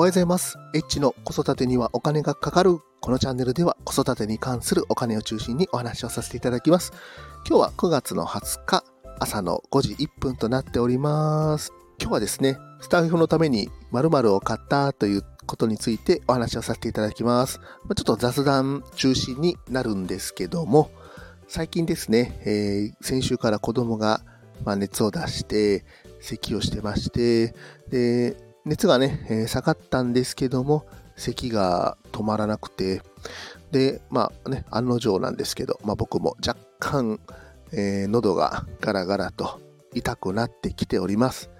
おはようございます。エッチの子育てにはお金がかかる。このチャンネルでは子育てに関するお金を中心にお話をさせていただきます。今日は9月の20日、朝の5時1分となっております。今日はですね、スタッフのために〇〇を買ったということについてお話をさせていただきます。ちょっと雑談中心になるんですけども、最近ですね、えー先週から子供が、熱を出して、咳をしてまして、で、熱がね、えー下がったんですけども、咳が止まらなくて、で、まあね、案の定なんですけど、まあ僕も若干、えー喉がガラガラと痛くなってきております。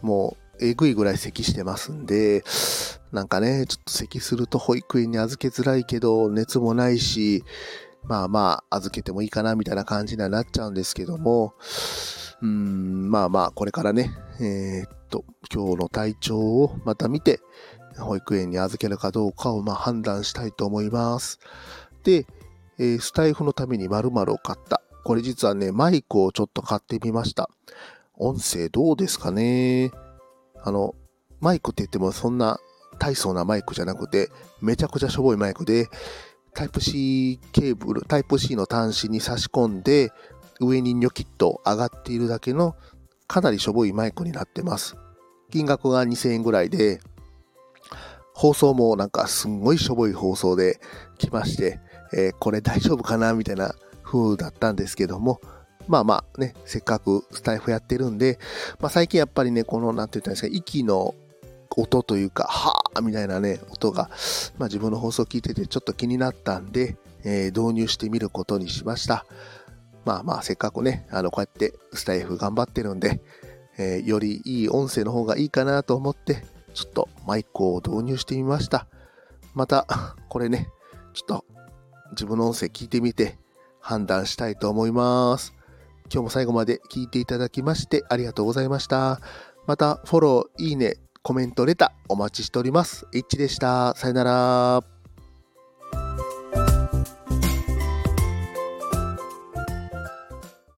もう、えぐいぐらい咳してますんで、なんかね、ちょっと咳すると保育園に預けづらいけど、熱もないし、まあまあ、預けてもいいかな、みたいな感じにはなっちゃうんですけども、うーん、まあまあ、これからね、えーっと、今日の体調をまた見て、保育園に預けるかどうかをま判断したいと思います。で、えースタイフのために〇〇を買った。これ実はね、マイクをちょっと買ってみました。音声どうですかね？あの、マイクって言ってもそんな大層なマイクじゃなくて、めちゃくちゃしょぼいマイクで、タイプ C ケーブル、タイプ C の端子に差し込んで、上にニョキッと上がっているだけの、かなりしょぼいマイクになってます。金額が2000円ぐらいで、放送もなんかすんごいしょぼい放送で来まして、えーこれ大丈夫かなみたいな風だったんですけども、まあまあね、せっかくスタイフやってるんで、まあ最近やっぱりね、この、なんて言ったんですか、息の音というか、はぁみたいなね、音が、まあ自分の放送聞いててちょっと気になったんで、えー導入してみることにしました。まあまあせっかくね、あの、こうやってスタイフ頑張ってるんで、えーよりいい音声の方がいいかなと思って、ちょっとマイクを導入してみました。また、これね、ちょっと自分の音声聞いてみて判断したいと思います。今日も最後まで聞いていただきましてありがとうございました。また、フォロー、いいね、コメント、レターお待ちしております。H でした。さよなら。